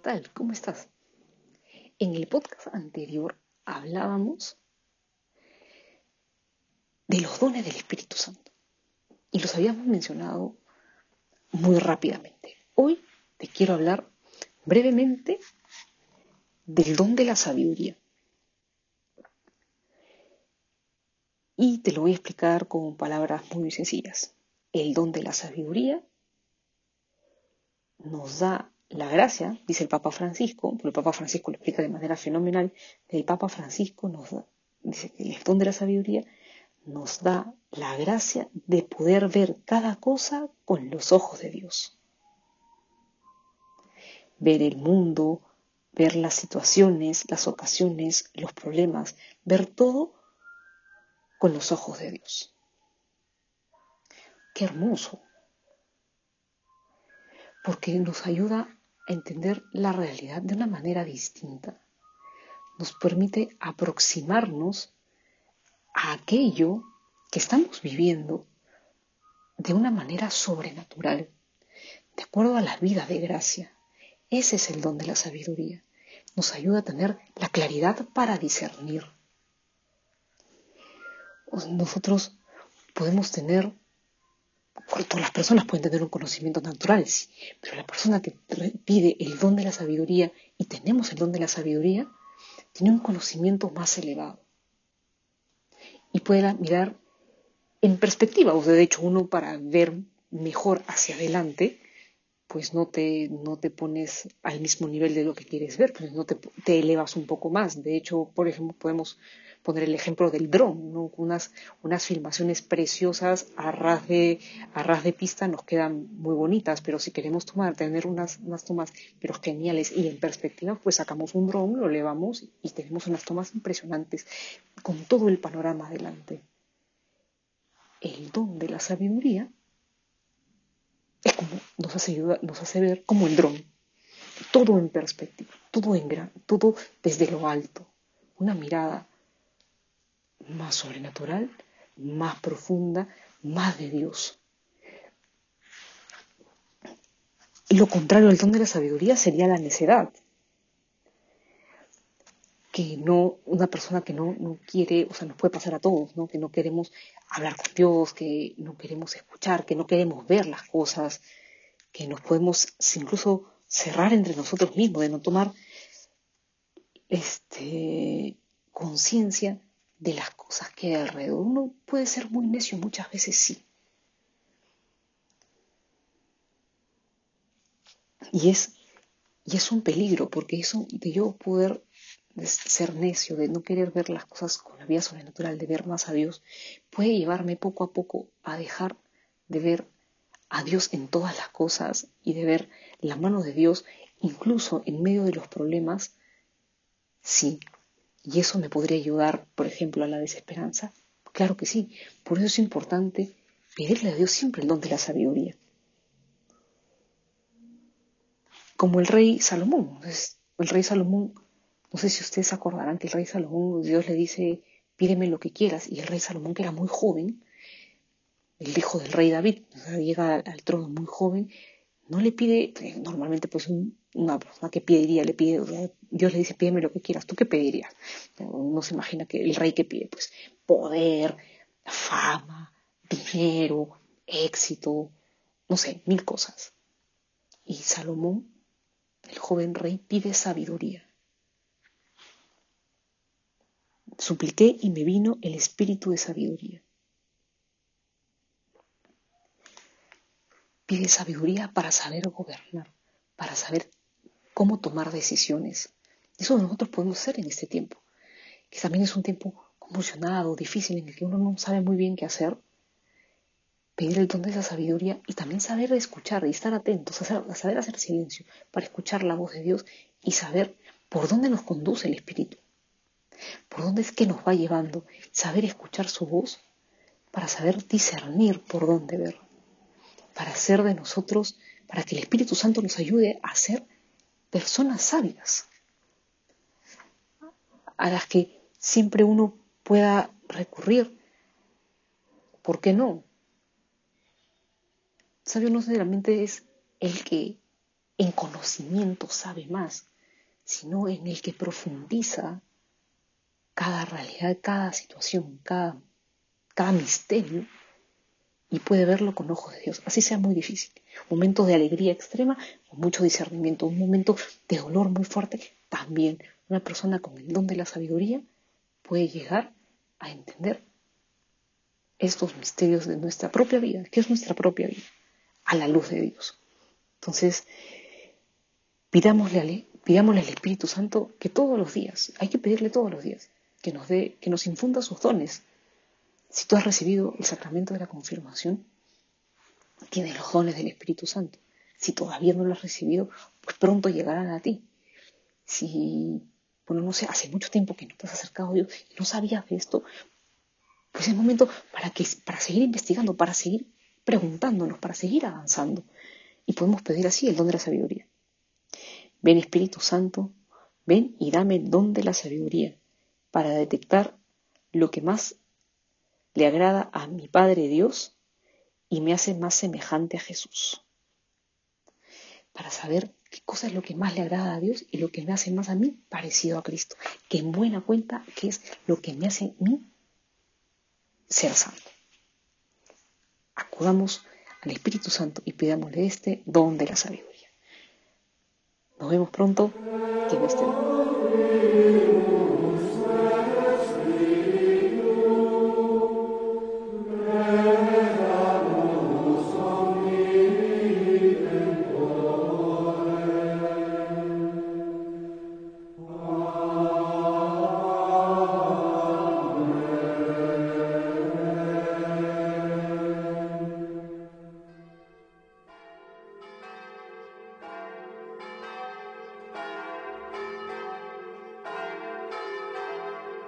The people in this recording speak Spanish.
¿qué tal? ¿Cómo estás? En el podcast anterior hablábamos de los dones del Espíritu Santo y los habíamos mencionado muy rápidamente. Hoy te quiero hablar brevemente del don de la sabiduría. Y te lo voy a explicar con palabras muy sencillas. El don de la sabiduría nos da la gracia, dice el Papa Francisco, porque el Papa Francisco lo explica de manera fenomenal, el Papa Francisco nos da, dice que el don de la sabiduría nos da la gracia de poder ver cada cosa con los ojos de Dios. Ver el mundo, ver las situaciones, las ocasiones, los problemas, ver todo con los ojos de Dios. Qué hermoso, porque nos ayuda entender la realidad de una manera distinta. Nos permite aproximarnos a aquello que estamos viviendo de una manera sobrenatural, de acuerdo a la vida de gracia. Ese es el don de la sabiduría. Nos ayuda a tener la claridad para discernir. Nosotros podemos tener todas las personas pueden tener un conocimiento natural, sí, pero la persona que pide el don de la sabiduría y tenemos el don de la sabiduría, tiene un conocimiento más elevado. Y puede mirar en perspectiva, o de hecho uno para ver mejor hacia adelante, pues no te, no te pones al mismo nivel de lo que quieres ver, pues no te, te elevas un poco más. De hecho, por ejemplo, podemos poner el ejemplo del dron, unas, unas filmaciones preciosas a ras, de, a ras de pista nos quedan muy bonitas, pero si queremos tomar, tener unas, unas tomas pero geniales y en perspectiva, pues sacamos un dron, lo elevamos y tenemos unas tomas impresionantes con todo el panorama adelante. El don de la sabiduría nos hace, ver como el dron, todo en perspectiva, todo en gran, todo desde lo alto, una mirada más sobrenatural, más profunda, más de Dios. Y lo contrario del don de la sabiduría sería la necedad. Que no, una persona que no, no quiere, o sea, nos puede pasar a todos, ¿no? Que no queremos hablar con Dios, que no queremos escuchar, que no queremos ver las cosas, que nos podemos incluso cerrar entre nosotros mismos, de no tomar este, conciencia de las cosas que hay alrededor. Uno puede ser muy necio, muchas veces sí. Y es, y es un peligro, porque eso de yo poder ser necio, de no querer ver las cosas con la vida sobrenatural, de ver más a Dios, puede llevarme poco a poco a dejar de ver a Dios en todas las cosas y de ver la mano de Dios incluso en medio de los problemas, sí, ¿Y eso me podría ayudar, por ejemplo, a la desesperanza? Claro que sí. Por eso es importante pedirle a Dios siempre el don de la sabiduría. Como el rey Salomón. El rey Salomón, no sé si ustedes acordarán que el rey Salomón, Dios le dice, pídeme lo que quieras. Y el rey Salomón, que era muy joven, el hijo del rey David, llega al trono muy joven, no le pide, eh, normalmente pues una persona que pediría, le pide, Dios le dice, pídeme lo que quieras, ¿tú qué pedirías? Uno se imagina que el rey que pide, pues poder, fama, dinero, éxito, no sé, mil cosas. Y Salomón, el joven rey, pide sabiduría. Supliqué y me vino el espíritu de sabiduría. Pide sabiduría para saber gobernar, para saber cómo tomar decisiones. Eso nosotros podemos hacer en este tiempo, que también es un tiempo convulsionado, difícil, en el que uno no sabe muy bien qué hacer. Pedir el don de esa sabiduría y también saber escuchar y estar atentos, a saber hacer silencio para escuchar la voz de Dios y saber por dónde nos conduce el Espíritu, por dónde es que nos va llevando, saber escuchar su voz para saber discernir por dónde ver para ser de nosotros, para que el Espíritu Santo nos ayude a ser personas sabias, a las que siempre uno pueda recurrir. ¿Por qué no? Sabio no solamente es el que en conocimiento sabe más, sino en el que profundiza cada realidad, cada situación, cada, cada misterio y puede verlo con ojos de Dios, así sea muy difícil. Un momento de alegría extrema, con mucho discernimiento, un momento de dolor muy fuerte, también una persona con el don de la sabiduría puede llegar a entender estos misterios de nuestra propia vida, que es nuestra propia vida, a la luz de Dios. Entonces, pidámosle, pidámosle al Espíritu Santo que todos los días, hay que pedirle todos los días, que nos dé, que nos infunda sus dones, si tú has recibido el sacramento de la confirmación, tienes los dones del Espíritu Santo. Si todavía no lo has recibido, pues pronto llegarán a ti. Si, bueno, no sé, hace mucho tiempo que no te has acercado a Dios y no sabías de esto, pues es momento para, que, para seguir investigando, para seguir preguntándonos, para seguir avanzando. Y podemos pedir así el don de la sabiduría. Ven Espíritu Santo, ven y dame el don de la sabiduría para detectar lo que más le agrada a mi Padre Dios y me hace más semejante a Jesús. Para saber qué cosa es lo que más le agrada a Dios y lo que me hace más a mí parecido a Cristo. Que en buena cuenta, que es lo que me hace a mí ser santo. Acudamos al Espíritu Santo y pidámosle este don de la sabiduría. Nos vemos pronto. Que no esté